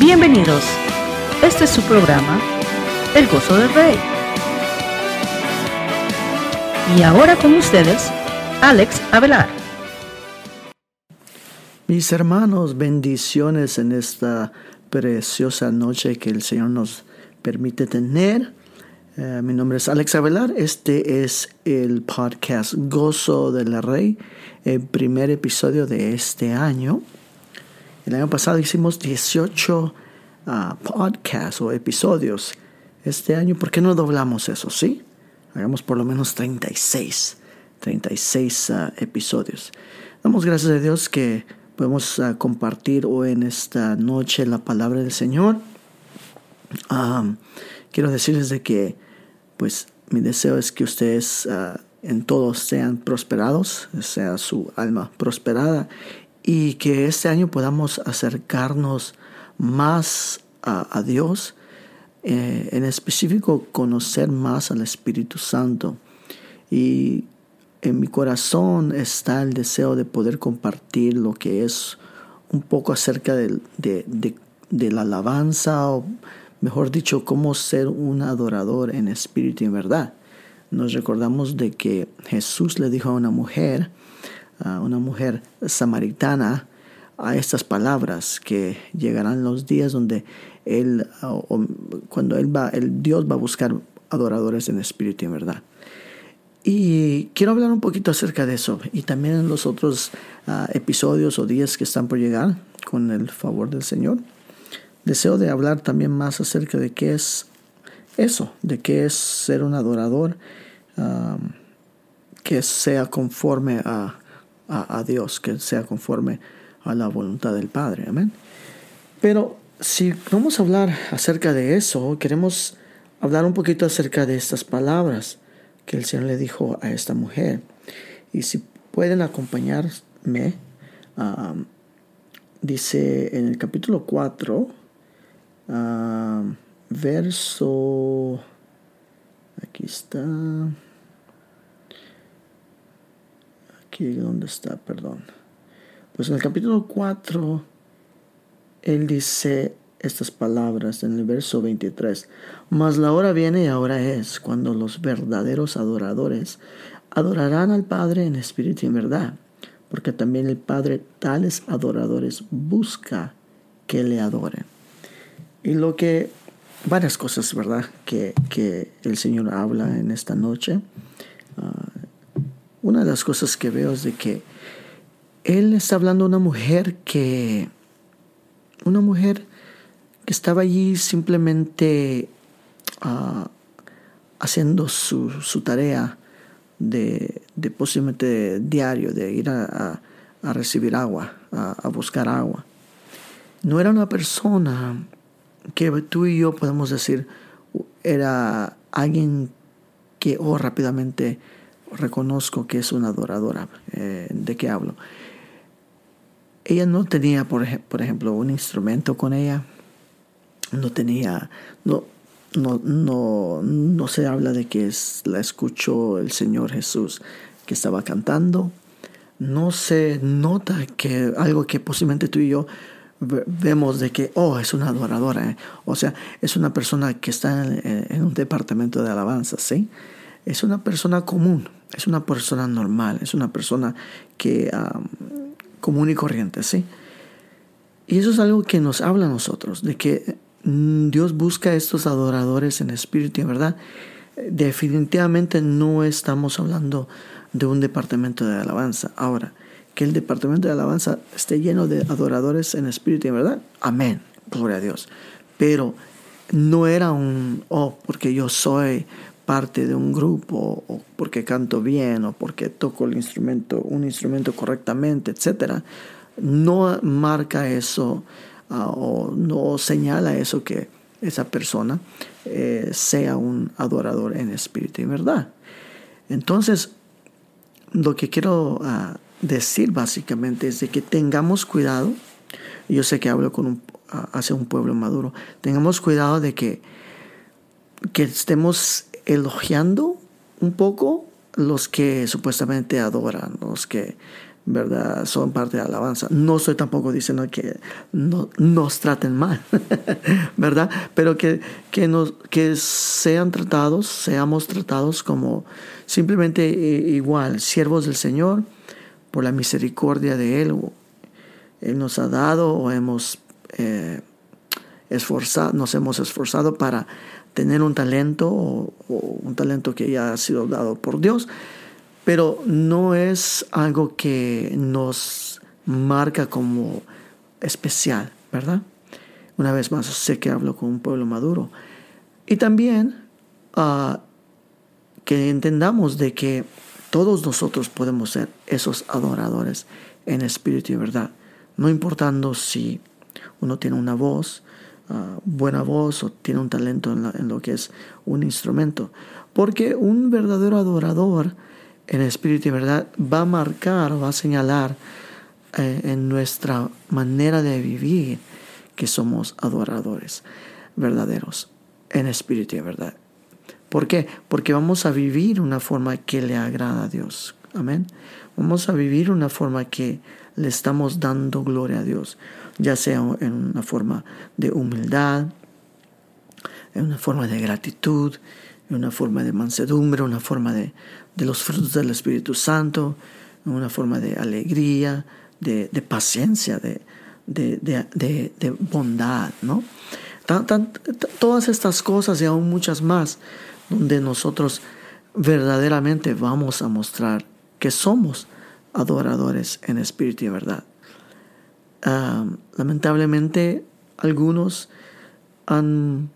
Bienvenidos. Este es su programa, El Gozo del Rey. Y ahora con ustedes, Alex Avelar. Mis hermanos, bendiciones en esta preciosa noche que el Señor nos permite tener. Eh, mi nombre es Alex Avelar. Este es el podcast Gozo del Rey, el primer episodio de este año. El año pasado hicimos 18 ah, podcasts o episodios. Este año, ¿por qué no doblamos eso? ¿Sí? Hagamos por lo menos 36. 36 ah, episodios. Damos gracias a Dios que podemos ah, compartir hoy en esta noche la palabra del Señor. quiero decirles de que, pues, mi deseo es que ustedes en todos sean prosperados, sea su alma prosperada y que este año podamos acercarnos más a, Dios, eh, en específico conocer más al Espíritu Santo. Y en mi corazón está el deseo de poder compartir lo que es un poco acerca de, de la alabanza, o mejor dicho, cómo ser un adorador en espíritu y en verdad. Nos recordamos de que Jesús le dijo a una mujer, una mujer samaritana a estas palabras que llegarán los días donde él cuando él va el Dios va a buscar adoradores en espíritu y en verdad. Y quiero hablar un poquito acerca de eso y también en los otros ah, episodios o días que están por llegar con el favor del Señor. Deseo de hablar también más acerca de qué es eso de qué es ser un adorador ah, que sea conforme a a, Dios, que sea conforme a la voluntad del Padre. Amén. Pero si vamos a hablar acerca de eso, queremos hablar un poquito acerca de estas palabras que el Señor le dijo a esta mujer. Y si pueden acompañarme, dice en el capítulo 4, verso, aquí está. ¿Dónde está? Perdón. Pues en el capítulo 4, él dice estas palabras en el verso 23. Mas la hora viene y ahora es cuando los verdaderos adoradores adorarán al Padre en espíritu y en verdad, porque también el Padre tales adoradores busca que le adoren. Y lo que, varias cosas, ¿verdad? Que, que el Señor habla en esta noche. Una de las cosas que veo es de que él está hablando a una mujer que, una mujer que estaba allí simplemente ah, haciendo su, tarea de, de, posiblemente diario, de ir a, recibir agua, a, buscar agua. No era una persona que tú y yo podemos decir era alguien que oh, rápidamente reconozco que es una adoradora. Eh, ¿De qué hablo? Ella no tenía, por, ejemplo, un instrumento con ella. No tenía, no, no, no, no se habla de que la escuchó el Señor Jesús que estaba cantando. No se nota que algo que posiblemente tú y yo vemos de que, oh, es una adoradora. ¿eh? O sea, es una persona que está en, en un departamento de alabanza, ¿sí? Es una persona común es una persona normal, es una persona que común y corriente, ¿sí? Y eso es algo que nos habla a nosotros, de que mm, Dios busca a estos adoradores en espíritu y en verdad. Definitivamente no estamos hablando de un departamento de alabanza. Ahora, que el departamento de alabanza esté lleno de adoradores en espíritu y en verdad, amén, gloria a Dios. Pero no era un, oh, porque yo soy parte de un grupo o porque canto bien o porque toco el instrumento, un instrumento correctamente, etc. No marca eso ah, o no señala eso que esa persona eh, sea un adorador en espíritu y verdad. Entonces, lo que quiero ah, decir básicamente es de que tengamos cuidado. Yo sé que hablo con un, ah, un pueblo maduro. Tengamos cuidado de que, que estemos elogiando un poco los que supuestamente adoran, los que ¿verdad? Son parte de la alabanza. No estoy tampoco diciendo que no, nos traten mal, ¿verdad? Pero que, que, nos, que sean tratados, seamos tratados como simplemente eh, igual, siervos del Señor, por la misericordia de Él. Él nos ha dado o hemos eh, esforzado, nos hemos esforzado para tener un talento o un talento que ya ha sido dado por Dios pero no es algo que nos marca como especial, ¿verdad? Una vez más, sé que hablo con un pueblo maduro. Y también ah, que entendamos de que todos nosotros podemos ser esos adoradores en espíritu y verdad, no importando si uno tiene una voz, ah, buena voz o tiene un talento en lo que es un instrumento, porque un verdadero adorador en espíritu y verdad va a marcar, va a señalar eh, en nuestra manera de vivir que somos adoradores verdaderos en espíritu y verdad. ¿Por qué? Porque vamos a vivir una forma que le agrada a Dios. Amén. Vamos a vivir una forma que le estamos dando gloria a Dios, ya sea en una forma de humildad, en una forma de gratitud, en una forma de mansedumbre, una forma de, de los frutos del Espíritu Santo, una forma de alegría, de, paciencia, de, de, bondad, ¿no? todas estas cosas y aún muchas más, donde nosotros verdaderamente vamos a mostrar que somos adoradores en espíritu y verdad. Ah, lamentablemente, algunos han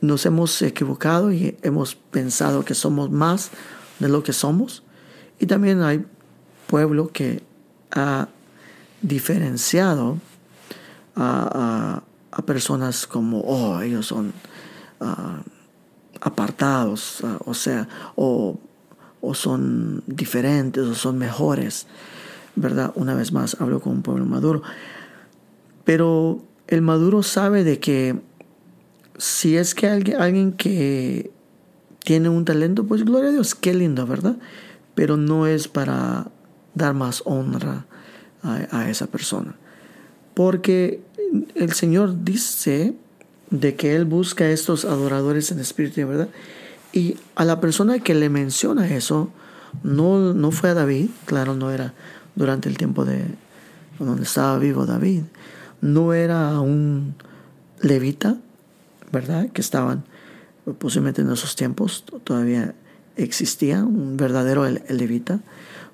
nos hemos equivocado y hemos pensado que somos más de lo que somos. Y también hay pueblo que ha diferenciado a, personas como, oh, ellos son ah, apartados, ah, o sea, o, o son diferentes, o son mejores, ¿verdad? Una vez más, hablo con un pueblo maduro. Pero el maduro sabe de que si es que alguien, alguien que tiene un talento, pues gloria a Dios, qué lindo, ¿verdad? Pero no es para dar más honra a, esa persona. Porque el Señor dice de que Él busca a estos adoradores en espíritu y verdad. Y a la persona que le menciona eso, no, no fue a David, claro, no era durante el tiempo de donde estaba vivo David, no era un levita, ¿verdad? Que estaban posiblemente en esos tiempos, todavía existía un verdadero levita.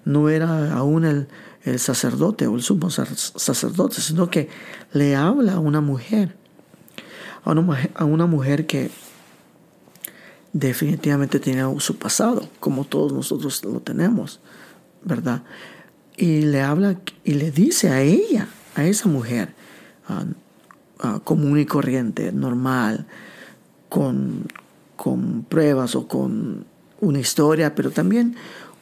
No era aún el, el sacerdote o el sumo sacerdote, sino que le habla a una mujer, a una mujer, a una mujer que definitivamente tenía su pasado, como todos nosotros lo tenemos, ¿verdad? Y le habla y le dice a ella, a esa mujer, Ah, común y corriente, normal, con, con pruebas o con una historia, pero también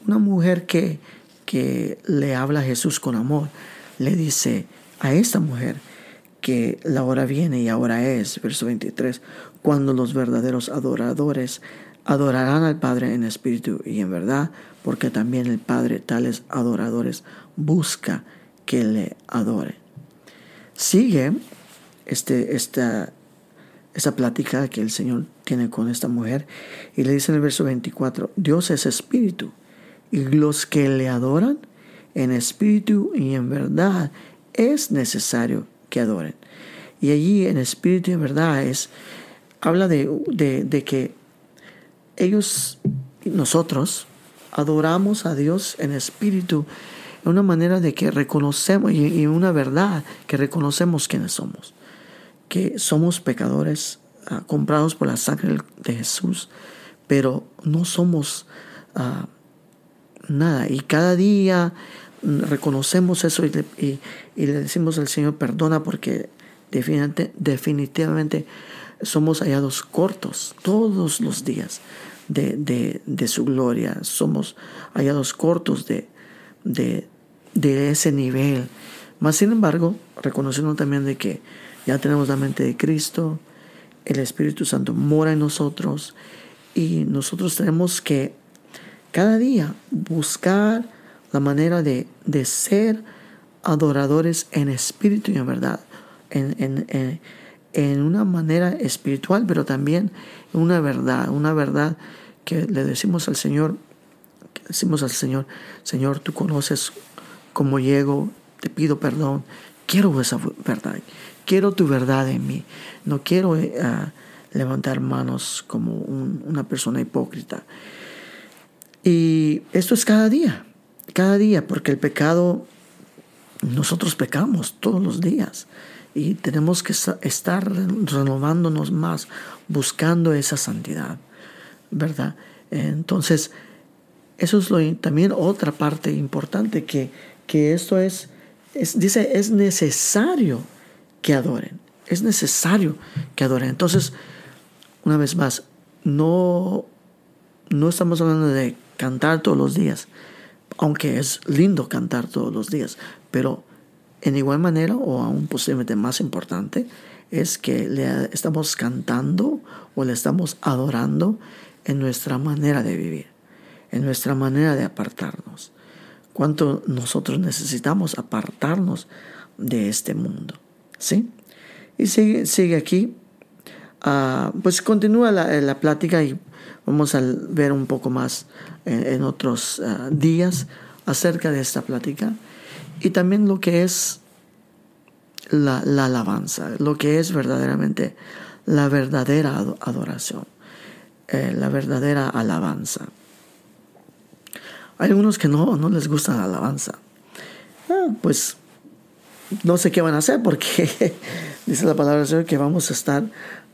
una mujer que, que le habla a Jesús con amor, le dice a esta mujer que la hora viene y ahora es, verso 23, cuando los verdaderos adoradores adorarán al Padre en espíritu y en verdad, porque también el Padre tales adoradores busca que le adore. Sigue este, esta, esa plática que el Señor tiene con esta mujer y le dice en el verso 24, Dios es espíritu y los que le adoran en espíritu y en verdad es necesario que adoren. Y allí en espíritu y en verdad es, habla de, de, que ellos, nosotros, adoramos a Dios en espíritu, en una manera de que reconocemos y, una verdad que reconocemos quiénes somos que somos pecadores ah, comprados por la sangre de Jesús, pero no somos ah, nada. Y cada día reconocemos eso y le, decimos al Señor, perdona porque definitivamente, somos hallados cortos todos los días de, su gloria. Somos hallados cortos de, de, de ese nivel. Más sin embargo, reconociendo también de que ya tenemos la mente de Cristo, el Espíritu Santo mora en nosotros y nosotros tenemos que cada día buscar la manera de, de ser adoradores en espíritu y en verdad, en, una manera espiritual, pero también una verdad, una verdad que le decimos al Señor, decimos al Señor, Señor, tú conoces cómo llego, te pido perdón, quiero esa verdad, quiero tu verdad en mí, no quiero eh, levantar manos como una persona hipócrita. Y esto es cada día, cada día, porque el pecado, nosotros pecamos todos los días y tenemos que estar renovándonos más, buscando esa santidad, ¿verdad? Entonces, eso es también otra parte importante, que, que esto es, es, dice, es necesario que adoren, es necesario que adoren. Entonces, una vez más, no, no estamos hablando de cantar todos los días, aunque es lindo cantar todos los días, pero en igual manera, o aún posiblemente más importante, es que le estamos cantando o le estamos adorando en nuestra manera de vivir, en nuestra manera de apartarnos. Cuánto nosotros necesitamos apartarnos de este mundo. ¿Sí? Y sigue, sigue aquí. Ah, pues continúa la, la plática y Vamos a ver un poco más en, otros ah, días acerca de esta plática y también lo que es la, alabanza, lo que es verdaderamente la verdadera adoración, eh, la verdadera alabanza. Hay algunos que no, no les gusta la alabanza. Ah, pues no sé qué van a hacer porque dice la palabra del Señor que vamos a estar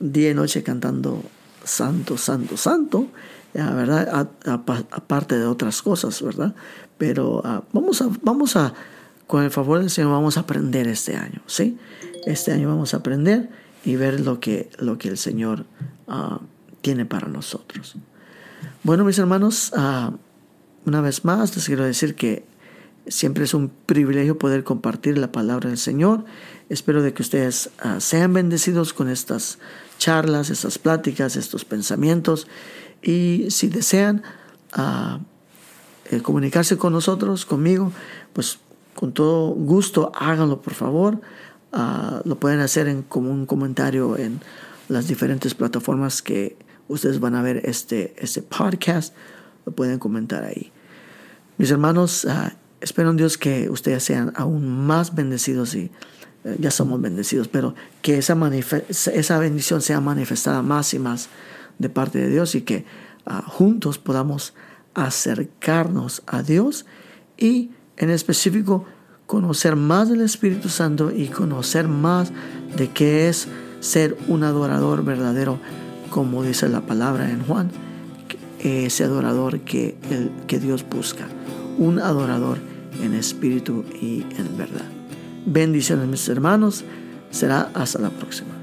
día y noche cantando santo, santo, santo, ¿verdad? aparte de otras cosas, ¿verdad? Pero ah, vamos, a, vamos a, con el favor del Señor, vamos a aprender este año, ¿sí? Este año vamos a aprender y ver lo que, lo que el Señor ah, tiene para nosotros. Bueno, mis hermanos, ah, una vez más les quiero decir que siempre es un privilegio poder compartir la palabra del Señor. Espero de que ustedes sean bendecidos con estas charlas, estas pláticas, estos pensamientos. Y si desean ah, eh, comunicarse con nosotros, conmigo, pues con todo gusto háganlo, por favor. Ah, lo pueden hacer en, como un comentario en las diferentes plataformas que ustedes van a ver este, este podcast. Lo pueden comentar ahí. Mis hermanos, uh, espero en Dios que ustedes sean aún más bendecidos y eh, ya somos bendecidos, pero que esa, esa bendición sea manifestada más y más de parte de Dios y que ah, juntos podamos acercarnos a Dios y en específico conocer más del Espíritu Santo y conocer más de qué es ser un adorador verdadero, como dice la palabra en Juan, ese adorador que, el, que Dios busca, un adorador en espíritu y en verdad. Bendiciones mis hermanos. Será hasta la próxima.